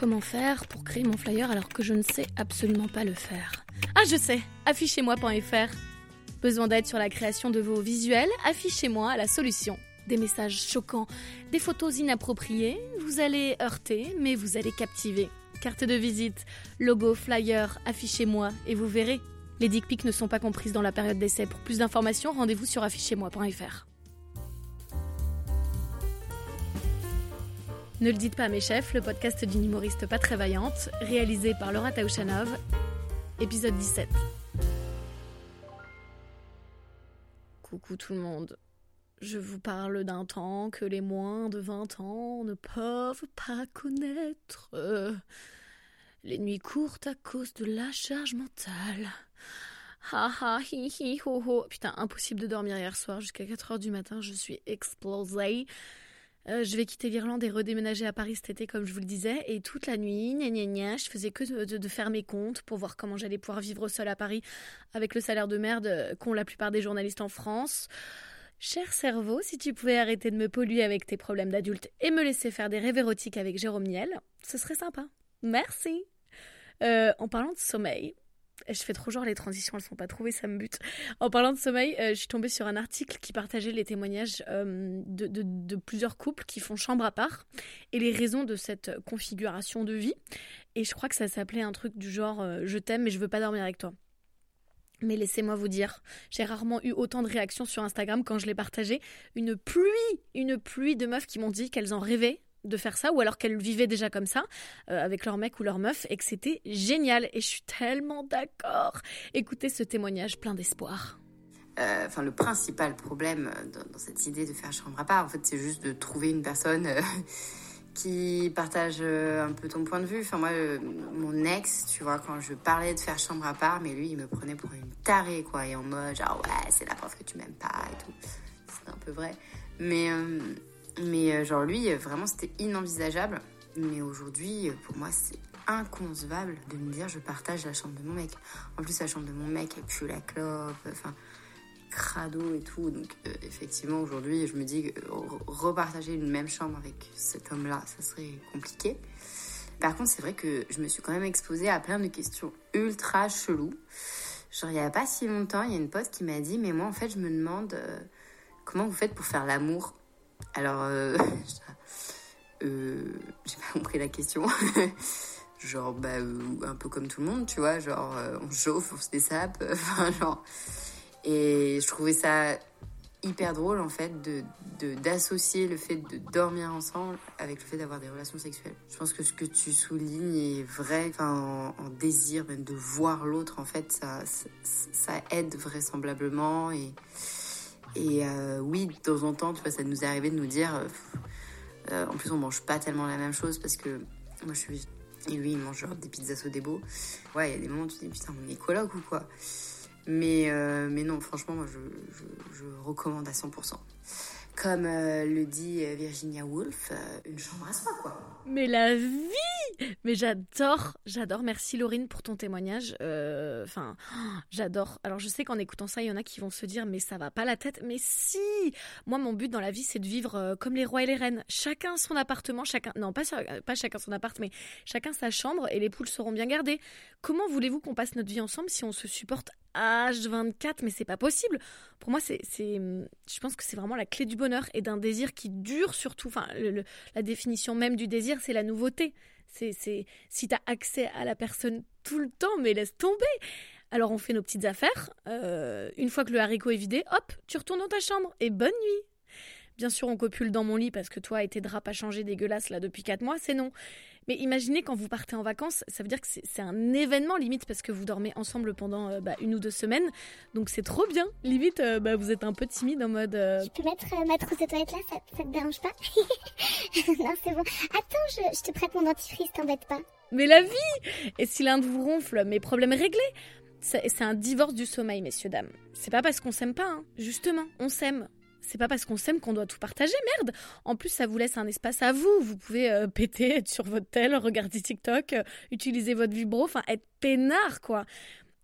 Comment faire pour créer mon flyer alors que je ne sais absolument pas le faire Ah, je sais Affichez-moi.fr Besoin d'aide sur la création de vos visuels? Affichez-moi la solution. Des messages choquants, des photos inappropriées, vous allez heurter, mais vous allez captiver. Carte de visite, logo, flyer, affichez-moi et vous verrez. Les dick pics ne sont pas comprises dans la période d'essai. Pour plus d'informations, rendez-vous sur affichez-moi.fr. Ne le dites pas à mes chefs, le podcast d'une humoriste pas très vaillante, réalisé par Laura Taouchanov, épisode 17. Coucou tout le monde. Je vous parle d'un temps que les moins de 20 ans ne peuvent pas connaître. Les nuits courtes à cause de la charge mentale. Ha ha hi hi ho ho. Putain, impossible de dormir hier soir jusqu'à 4 heures du matin, je suis explosée. Euh, je vais quitter l'Irlande et redéménager à Paris cet été, comme je vous le disais. Et toute la nuit, gna gna gna, je faisais que de, faire mes comptes pour voir comment j'allais pouvoir vivre seule à Paris avec le salaire de merde qu'ont la plupart des journalistes en France. Cher cerveau, si tu pouvais arrêter de me polluer avec tes problèmes d'adulte et me laisser faire des rêves érotiques avec Jérôme Niel, ce serait sympa. Merci. Euh, en parlant de sommeil, je fais trop genre les transitions, elles sont pas trouvées, ça me bute. En parlant de sommeil, euh, je suis tombée sur un article qui partageait les témoignages euh, de, plusieurs couples qui font chambre à part et les raisons de cette configuration de vie. Et je crois que ça s'appelait un truc du genre euh, je t'aime mais je veux pas dormir avec toi. Mais laissez-moi vous dire, j'ai rarement eu autant de réactions sur Instagram quand je l'ai partagé. Une pluie, une pluie de meufs qui m'ont dit qu'elles en rêvaient de faire ça ou alors qu'elles vivaient déjà comme ça euh, avec leur mec ou leur meuf et que c'était génial et je suis tellement d'accord. Écoutez ce témoignage plein d'espoir. Euh, Enfin, le principal problème dans, dans, cette idée de faire chambre à part, en fait, c'est juste de trouver une personne euh, qui partage euh, un peu ton point de vue. Enfin, moi, euh, mon ex, tu vois, quand je parlais de faire chambre à part, mais lui, il me prenait pour une tarée, quoi, et en mode genre ouais, c'est la preuve que tu m'aimes pas et tout. C'était un peu vrai, mais euh, mais genre lui, vraiment, c'était inenvisageable. Mais aujourd'hui, pour moi, c'est inconcevable de me dire je partage la chambre de mon mec. En plus, la chambre de mon mec, elle pue la clope, enfin, crado et tout. Donc, euh, effectivement, aujourd'hui, je me dis que repartager une même chambre avec cet homme-là, ça serait compliqué. Par contre, c'est vrai que je me suis quand même exposée à plein de questions ultra cheloues. Genre, il n'y a pas si longtemps, il y a une pote qui m'a dit Mais moi, en fait, je me demande euh, comment vous faites pour faire l'amour alors, euh, euh, j'ai pas compris la question. genre, bah, euh, un peu comme tout le monde, tu vois. Genre, on chauffe, on se dessape. Enfin, genre. Et je trouvais ça hyper drôle, en fait, de, de, d'associer le fait de dormir ensemble avec le fait d'avoir des relations sexuelles. Je pense que ce que tu soulignes est vrai. Enfin, en, désir, même de voir l'autre, en fait, ça, ça aide vraisemblablement. Et. Et euh, oui, de temps en temps, tu vois, ça nous est arrivé de nous dire. Euh, euh, en plus, on mange pas tellement la même chose parce que moi, je suis. Et lui, il mange des pizzas Sodebo. Ouais, il y a des moments où tu te dis, putain, on est coloc ou quoi? Mais, mais non, franchement, moi, je, je recommande à 100%. Comme euh, le dit Virginia Woolf, une chambre à soi, quoi. Mais la vie Mais j'adore, j'adore. Merci Laurine pour ton témoignage. Enfin, euh, j'adore. Alors je sais qu'en écoutant ça, il y en a qui vont se dire mais ça va pas la tête. Mais si Moi, mon but dans la vie, c'est de vivre euh, comme les rois et les reines. Chacun son appartement, chacun... Non, pas, pas chacun son appart, mais chacun sa chambre et les poules seront bien gardées. Comment voulez-vous qu'on passe notre vie ensemble si on se supporte H24 Mais c'est pas possible. Pour moi, c'est... Je pense que c'est vraiment la clé du bonheur et d'un désir qui dure surtout. Enfin, la définition même du désir, c'est la nouveauté. C'est, si tu as accès à la personne tout le temps, mais laisse tomber. Alors on fait nos petites affaires. Euh, une fois que le haricot est vidé, hop, tu retournes dans ta chambre et bonne nuit. Bien sûr, on copule dans mon lit parce que toi et tes draps à changer dégueulasses là depuis 4 mois, c'est non. Mais imaginez quand vous partez en vacances, ça veut dire que c'est un événement limite parce que vous dormez ensemble pendant euh, bah, une ou deux semaines. Donc c'est trop bien. Limite, euh, bah, vous êtes un peu timide en mode. Euh... Je peux mettre euh, ma trousse de toilette là, ça, ça te dérange pas? Non, c'est bon. Attends, je, je, te prête mon dentifrice, t'embête pas. Mais la vie Et si l'un de vous ronfle, mes problèmes réglés c'est un divorce du sommeil, messieurs, dames. C'est pas parce qu'on s'aime pas, hein. justement, on s'aime. C'est pas parce qu'on s'aime qu'on doit tout partager, merde. En plus, ça vous laisse un espace à vous. Vous pouvez euh, péter, être sur votre tel, regarder TikTok, euh, utiliser votre vibro, enfin être peinard, quoi.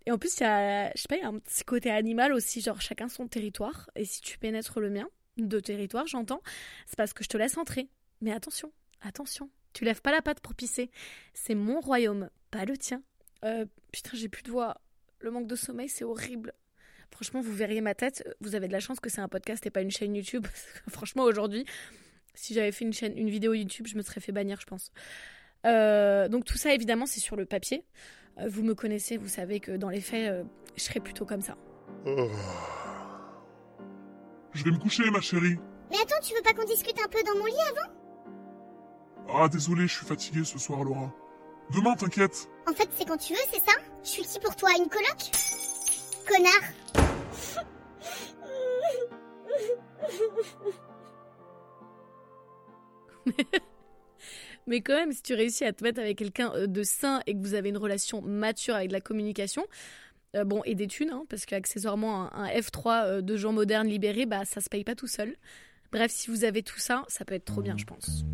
Et en plus, il y a, je sais pas, il y a un petit côté animal aussi, genre chacun son territoire. Et si tu pénètres le mien, de territoire, j'entends, c'est parce que je te laisse entrer. Mais attention, attention, Tu lèves pas la patte pour pisser. C'est mon royaume, pas le tien. Euh, putain, j'ai plus de voix. Le manque de sommeil, c'est horrible. Franchement, vous verriez ma tête. Vous avez de la chance que c'est un podcast et pas une chaîne YouTube. Franchement, aujourd'hui, si j'avais fait une chaîne, une vidéo YouTube, je me serais fait bannir, je pense. Euh, donc tout ça, évidemment, c'est sur le papier. Euh, vous me connaissez, vous savez que dans les faits, euh, je serais plutôt comme ça. Oh. Je vais me coucher, ma chérie. Mais attends, tu veux pas qu'on discute un peu dans mon lit avant? Ah, désolé, je suis fatigué ce soir, Laura. Demain, t'inquiète. En fait, c'est quand tu veux, c'est ça? Je suis qui pour toi? Une coloc? Mais quand même, si tu réussis à te mettre avec quelqu'un euh, de sain et que vous avez une relation mature avec de la communication, euh, bon, et des thunes, hein, parce qu'accessoirement, un, un F3 euh, de gens modernes libérés, bah, ça se paye pas tout seul. Bref, si vous avez tout ça, ça peut être trop bien, je pense.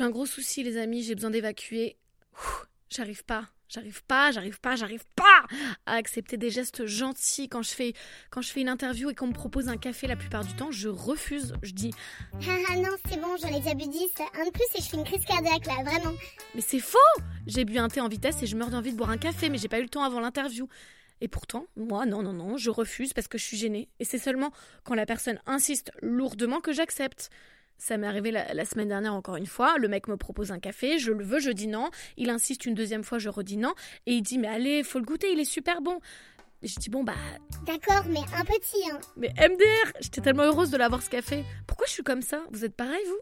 J'ai un gros souci, les amis, j'ai besoin d'évacuer. J'arrive pas, j'arrive pas, j'arrive pas, j'arrive pas à accepter des gestes gentils quand je fais quand je fais une interview et qu'on me propose un café la plupart du temps, je refuse. Je dis Ah ah, non, c'est bon, j'en ai déjà bu 10. Un de plus et je fais une crise cardiaque là, vraiment. Mais c'est faux J'ai bu un thé en vitesse et je meurs d'envie de boire un café, mais j'ai pas eu le temps avant l'interview. Et pourtant, moi, non, non, non, je refuse parce que je suis gênée. Et c'est seulement quand la personne insiste lourdement que j'accepte. Ça m'est arrivé la, la semaine dernière encore une fois. Le mec me propose un café, je le veux, je dis non. Il insiste une deuxième fois, je redis non. Et il dit, mais allez, faut le goûter, il est super bon. Et je dis, bon, bah, D'accord, mais un petit, hein. mais MDR, j'étais tellement heureuse de l'avoir ce café. Pourquoi je suis comme ça? Vous êtes pareil, vous?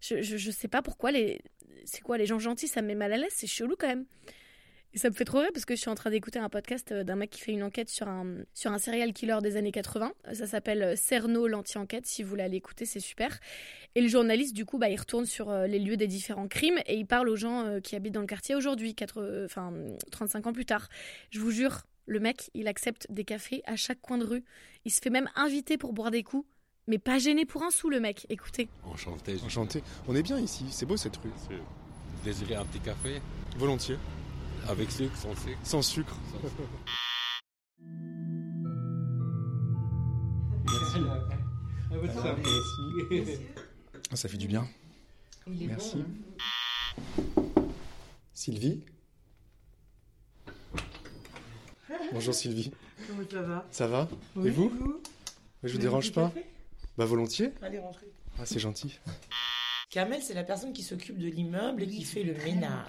Je, je, je sais pas pourquoi les. C'est quoi, les gens gentils, ça me met mal à l'aise, c'est chelou quand même. Et ça me fait trop rire parce que je suis en train d'écouter un podcast euh, d'un mec qui fait une enquête sur un, sur un serial killer des années 80. Ça s'appelle euh, Cerno, l'anti-enquête. Si vous voulez aller écouter, c'est super. Et le journaliste, du coup, bah, il retourne sur euh, les lieux des différents crimes et il parle aux gens euh, qui habitent dans le quartier aujourd'hui, quatre- euh, enfin, 35 ans plus tard. Je vous jure, le mec, il accepte des cafés à chaque coin de rue. Il se fait même inviter pour boire des coups. Mais pas gêné pour un sou, le mec. Écoutez. Enchanté. Enchanté. On est bien ici, c'est beau cette rue. Vous désirez un petit café? Volontiers. Avec sucre, sans sucre Sans sucre. Ah, ça fait du bien. Merci. Sylvie Bonjour Sylvie. Comment ça va? Ça va? Oui, Et vous? Je vous dérange pas Bah volontiers. Allez, rentrez. Ah, c'est gentil. Kamel, c'est la personne qui s'occupe de l'immeuble et qui fait le ménage.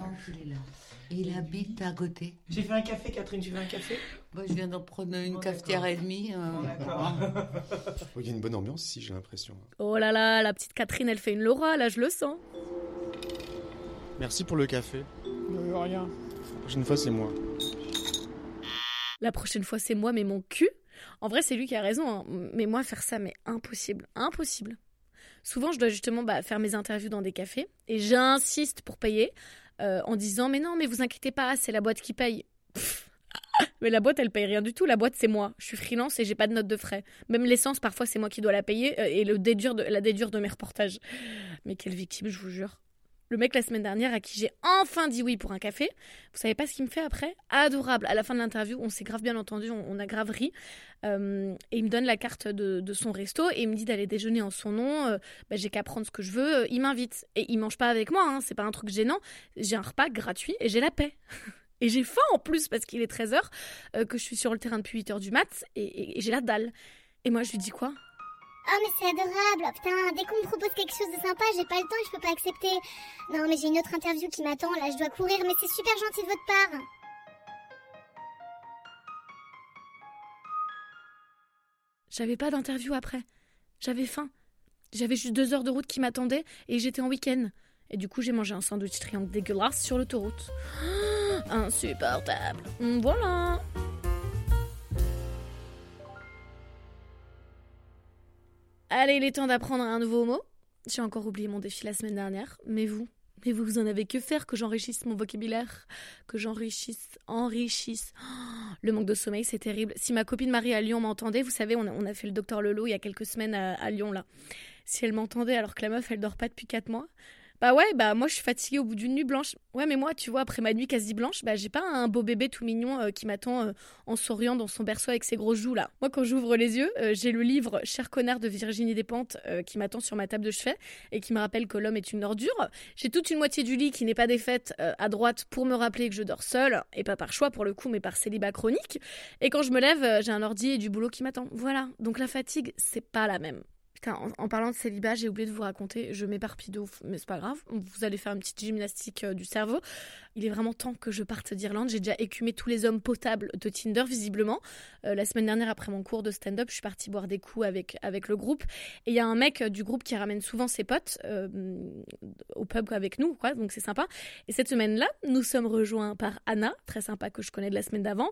Il habite à côté. J'ai fait un café, Catherine, tu veux un café? Moi, je viens d'en prendre une Oh, cafetière et demie. euh, D'accord. Oh, Il y a une bonne ambiance ici, j'ai l'impression. Oh là là, la petite Catherine, elle fait une Laura, là, je le sens. Merci pour le café. rien. La prochaine fois, c'est moi. La prochaine fois, c'est moi, mais mon cul. En vrai, c'est lui qui a raison. hein. Mais moi, faire ça, mais impossible. Impossible. Souvent, je dois justement bah, faire mes interviews dans des cafés et j'insiste pour payer euh, en disant Mais non, mais vous inquiétez pas, c'est la boîte qui paye. Mais la boîte, elle paye rien du tout. La boîte, c'est moi. Je suis freelance et j'ai pas de note de frais. Même l'essence, parfois, c'est moi qui dois la payer euh, et la déduire de mes reportages. Mais quelle victime, je vous jure. Le mec la semaine dernière à qui j'ai enfin dit oui pour un café, vous savez pas ce qu'il me fait après? Adorable. À la fin de l'interview, on s'est grave bien entendu, on, a grave ri. Euh, et il me donne la carte de, son resto et il me dit d'aller déjeuner en son nom. Euh, bah, j'ai qu'à prendre ce que je veux. Euh, il m'invite. Et il mange pas avec moi, hein, c'est pas un truc gênant. J'ai un repas gratuit et j'ai la paix. Et j'ai faim en plus parce qu'il est 13h, que je suis sur le terrain depuis 8h du mat et j'ai la dalle. Et moi je lui dis quoi? Oh, mais c'est adorable. Putain, dès qu'on me propose quelque chose de sympa, j'ai pas le temps et je peux pas accepter. Non, mais j'ai une autre interview qui m'attend. Là, je dois courir, mais c'est super gentil de votre part. J'avais pas d'interview après. J'avais faim. J'avais juste deux heures de route qui m'attendaient et j'étais en week-end. Et du coup, j'ai mangé un sandwich triangle dégueulasse sur l'autoroute. Insupportable. Voilà. Allez, il est temps d'apprendre un nouveau mot. J'ai encore oublié mon défi la semaine dernière, mais vous, mais vous, vous en avez que faire que j'enrichisse mon vocabulaire, que j'enrichisse, enrichisse. Oh, le manque de sommeil, c'est terrible. Si ma copine Marie à Lyon m'entendait, vous savez, on a, on a fait le docteur Lelo il y a quelques semaines à, à Lyon là. Si elle m'entendait alors que la meuf, elle dort pas depuis quatre mois, Bah ouais, bah moi je suis fatiguée au bout d'une nuit blanche. Ouais, mais moi, tu vois, après ma nuit quasi blanche, bah j'ai pas un beau bébé tout mignon euh, qui m'attend euh, en souriant dans son berceau avec ses gros joues là. Moi, quand j'ouvre les yeux, euh, j'ai le livre Cher connard de Virginie Despentes qui m'attend sur ma table de chevet et qui me rappelle que l'homme est une ordure. J'ai toute une moitié du lit qui n'est pas défaite à droite pour me rappeler que je dors seule et pas par choix pour le coup, mais par célibat chronique. Et quand je me lève, j'ai un ordi et du boulot qui m'attend. Voilà. Donc la fatigue, c'est pas la même. En, parlant de célibat, j'ai oublié de vous raconter, je m'éparpille de ouf, mais c'est pas grave. Vous allez faire une petite gymnastique euh, du cerveau. Il est vraiment temps que je parte d'Irlande. J'ai déjà écumé tous les hommes potables de Tinder, visiblement. Euh, la semaine dernière, après mon cours de stand-up, je suis partie boire des coups avec, avec le groupe. Et il y a un mec euh, du groupe qui ramène souvent ses potes au pub avec nous, quoi, donc c'est sympa. Et cette semaine-là, nous sommes rejoints par Anna, très sympa que je connais de la semaine d'avant.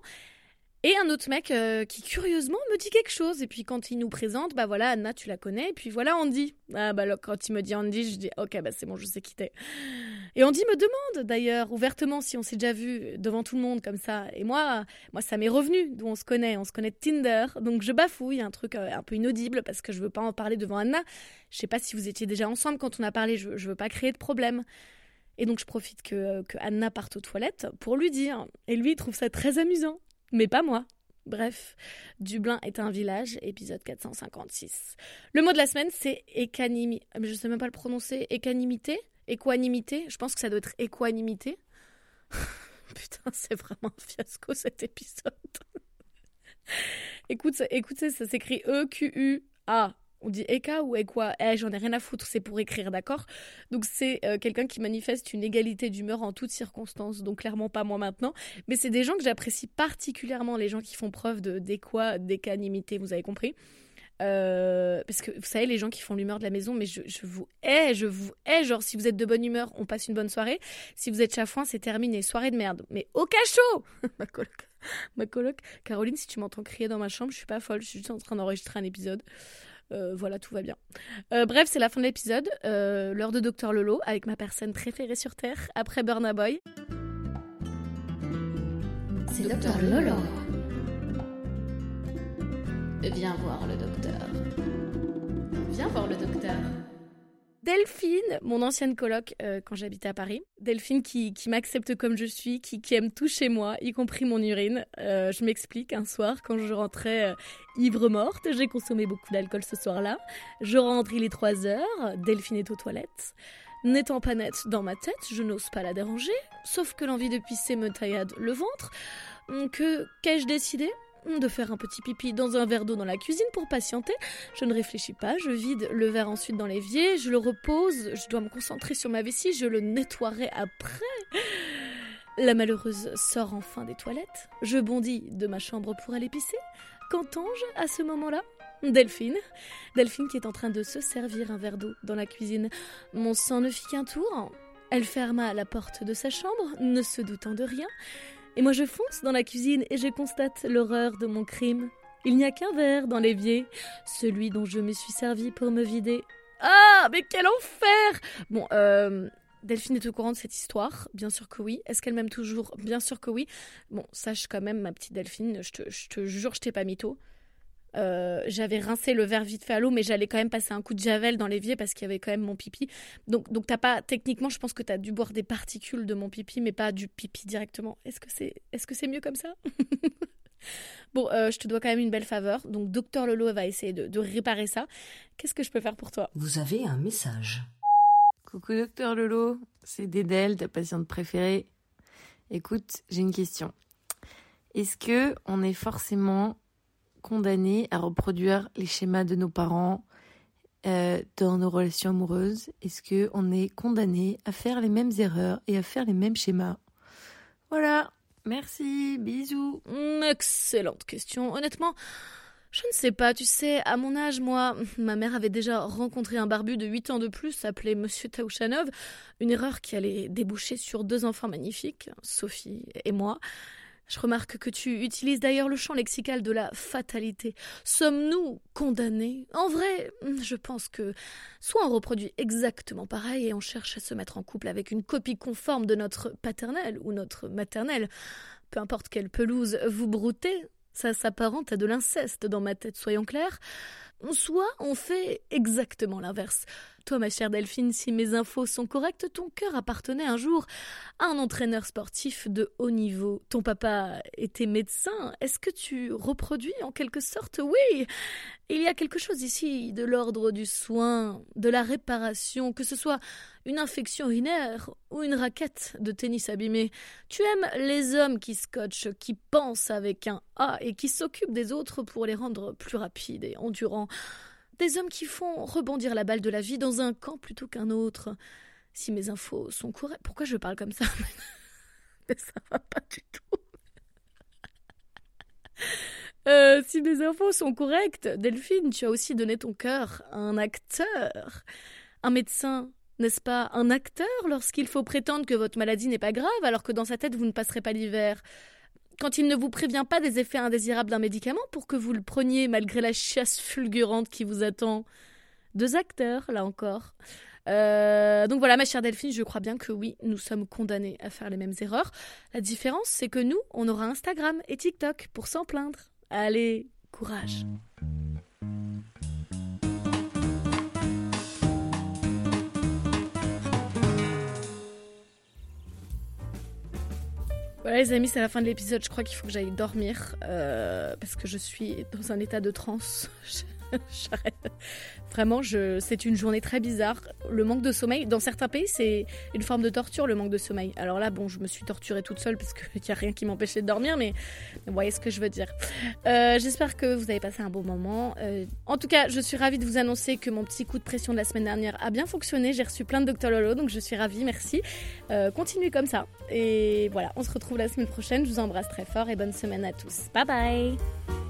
Et un autre mec euh, qui curieusement me dit quelque chose. Et puis quand il nous présente, bah voilà, Anna, tu la connais. Et puis voilà, Andy. Ah bah alors, quand il me dit Andy, je dis ok, bah c'est bon, je sais qui t'es. Et Andy me demande d'ailleurs ouvertement si on s'est déjà vu devant tout le monde comme ça. Et moi, moi ça m'est revenu d'où on se connaît. On se connaît de Tinder. Donc je bafouille, un truc euh, un peu inaudible parce que je veux pas en parler devant Anna. Je sais pas si vous étiez déjà ensemble quand on a parlé. Je, je veux pas créer de problème. Et donc je profite que, que Anna parte aux toilettes pour lui dire. Et lui, il trouve ça très amusant. Mais pas moi. Bref, Dublin est un village, épisode 456. Le mot de la semaine, c'est écanimi... Je sais même pas le prononcer. Écanimité Équanimité? Je pense que ça doit être équanimité. Putain, c'est vraiment un fiasco cet épisode. Écoute, écoutez, ça s'écrit E-Q-U-A. On dit Eka ou Ekwa? Eh, j'en ai rien à foutre, c'est pour écrire, d'accord? Donc c'est euh, quelqu'un qui manifeste une égalité d'humeur en toutes circonstances, donc clairement pas moi maintenant. Mais c'est des gens que j'apprécie particulièrement, les gens qui font preuve de d'équoi, d'écanimité, vous avez compris? Euh, parce que vous savez, les gens qui font l'humeur de la maison, mais je, je vous hais, je vous hais. Genre, si vous êtes de bonne humeur, on passe une bonne soirée. Si vous êtes chafouin, c'est terminé. Soirée de merde. Mais au cachot Ma coloc. Ma coloc. Caroline, si tu m'entends crier dans ma chambre, je suis pas folle. Je suis juste en train d'enregistrer un épisode. Euh, voilà, tout va bien. Euh, bref, c'est la fin de l'épisode. Euh, L'heure de Docteur Lolo avec ma personne préférée sur Terre, après Burna Boy. C'est Docteur Lolo. Viens voir le docteur. Viens voir le docteur. Delphine, mon ancienne coloc euh, quand j'habitais à Paris. Delphine qui, m'accepte comme je suis, qui, qui aime tout chez moi, y compris mon urine. Euh, je m'explique, un soir, quand je rentrais euh, ivre morte, j'ai consommé beaucoup d'alcool ce soir-là. Je rentre, il est 3 heures, Delphine est aux toilettes. N'étant pas nette dans ma tête, je n'ose pas la déranger, sauf que l'envie de pisser me taillade le ventre. Que qu'ai-je décidé? De faire un petit pipi dans un verre d'eau dans la cuisine pour patienter. Je ne réfléchis pas, je vide le verre ensuite dans l'évier, je le repose, je dois me concentrer sur ma vessie, je le nettoierai après. La malheureuse sort enfin des toilettes. Je bondis de ma chambre pour aller pisser. Qu'entends-je à ce moment-là? Delphine. Delphine qui est en train de se servir un verre d'eau dans la cuisine. Mon sang ne fit qu'un tour. Elle ferma la porte de sa chambre, ne se doutant de rien. Et moi je fonce dans la cuisine et je constate l'horreur de mon crime. Il n'y a qu'un verre dans l'évier, celui dont je me suis servi pour me vider. Ah, mais quel enfer Bon, euh, Delphine est au courant de cette histoire Bien sûr que oui. Est-ce qu'elle m'aime toujours? Bien sûr que oui. Bon, sache quand même, ma petite Delphine, je te, je te jure, je t'ai pas mytho. Euh, j'avais rincé le verre vite fait à l'eau, mais j'allais quand même passer un coup de javel dans l'évier parce qu'il y avait quand même mon pipi. Donc, donc t'as pas, techniquement, je pense que t'as dû boire des particules de mon pipi, mais pas du pipi directement. Est-ce que c'est, est-ce que c'est mieux comme ça? Bon, euh, je te dois quand même une belle faveur. Donc, Docteur Lolo va essayer de, de réparer ça. Qu'est-ce que je peux faire pour toi? Vous avez un message. Coucou docteur Lolo, c'est Dédel, ta patiente préférée. Écoute, j'ai une question. Est-ce que on est forcément condamné à reproduire les schémas de nos parents euh, dans nos relations amoureuses Est-ce que on est condamné à faire les mêmes erreurs et à faire les mêmes schémas? Voilà. Merci, bisous. Hum, Excellente question. Honnêtement, je ne sais pas. Tu sais, à mon âge, moi, ma mère avait déjà rencontré un barbu de 8 ans de plus, appelé Monsieur Taouchanov. Une erreur qui allait déboucher sur deux enfants magnifiques, Sophie et moi. Je remarque que tu utilises d'ailleurs le champ lexical de la fatalité. Sommes-nous condamnés? En vrai, je pense que soit on reproduit exactement pareil et on cherche à se mettre en couple avec une copie conforme de notre paternel ou notre maternel. Peu importe quelle pelouse vous broutez, ça s'apparente à de l'inceste dans ma tête, soyons clairs. Soit on fait exactement l'inverse. Toi, ma chère Delphine, si mes infos sont correctes, ton cœur appartenait un jour à un entraîneur sportif de haut niveau. Ton papa était médecin. Est-ce que tu reproduis en quelque sorte? Oui. Il y a quelque chose ici de l'ordre du soin, de la réparation, que ce soit une infection urinaire ou une raquette de tennis abîmée. Tu aimes les hommes qui scotchent, qui pensent avec un A et qui s'occupent des autres pour les rendre plus rapides et endurants. Des hommes qui font rebondir la balle de la vie dans un camp plutôt qu'un autre. Si mes infos sont correctes. Pourquoi je parle comme ça? Mais ça va pas du tout. Euh, si mes infos sont correctes, Delphine, tu as aussi donné ton cœur à un acteur. Un médecin, n'est-ce pas? Un acteur lorsqu'il faut prétendre que votre maladie n'est pas grave alors que dans sa tête vous ne passerez pas l'hiver quand il ne vous prévient pas des effets indésirables d'un médicament pour que vous le preniez malgré la chasse fulgurante qui vous attend. Deux acteurs, là encore. Euh, donc voilà, ma chère Delphine, je crois bien que oui, nous sommes condamnés à faire les mêmes erreurs. La différence, c'est que nous, on aura Instagram et TikTok pour s'en plaindre. Allez, courage. Voilà les amis, c'est la fin de l'épisode. Je crois qu'il faut que j'aille dormir euh, parce que je suis dans un état de transe. J'arrête. Vraiment, c'est une journée très bizarre. Le manque de sommeil, dans certains pays, c'est une forme de torture, le manque de sommeil. Alors là, bon, je me suis torturée toute seule parce qu'il n'y a rien qui m'empêchait de dormir, mais vous voyez ce que je veux dire. Euh, J'espère que vous avez passé un bon moment. Euh, en tout cas, je suis ravie de vous annoncer que mon petit coup de pression de la semaine dernière a bien fonctionné. J'ai reçu plein de Dr Lolo, donc je suis ravie, merci. Euh, continuez comme ça. Et voilà, on se retrouve la semaine prochaine. Je vous embrasse très fort et bonne semaine à tous. Bye bye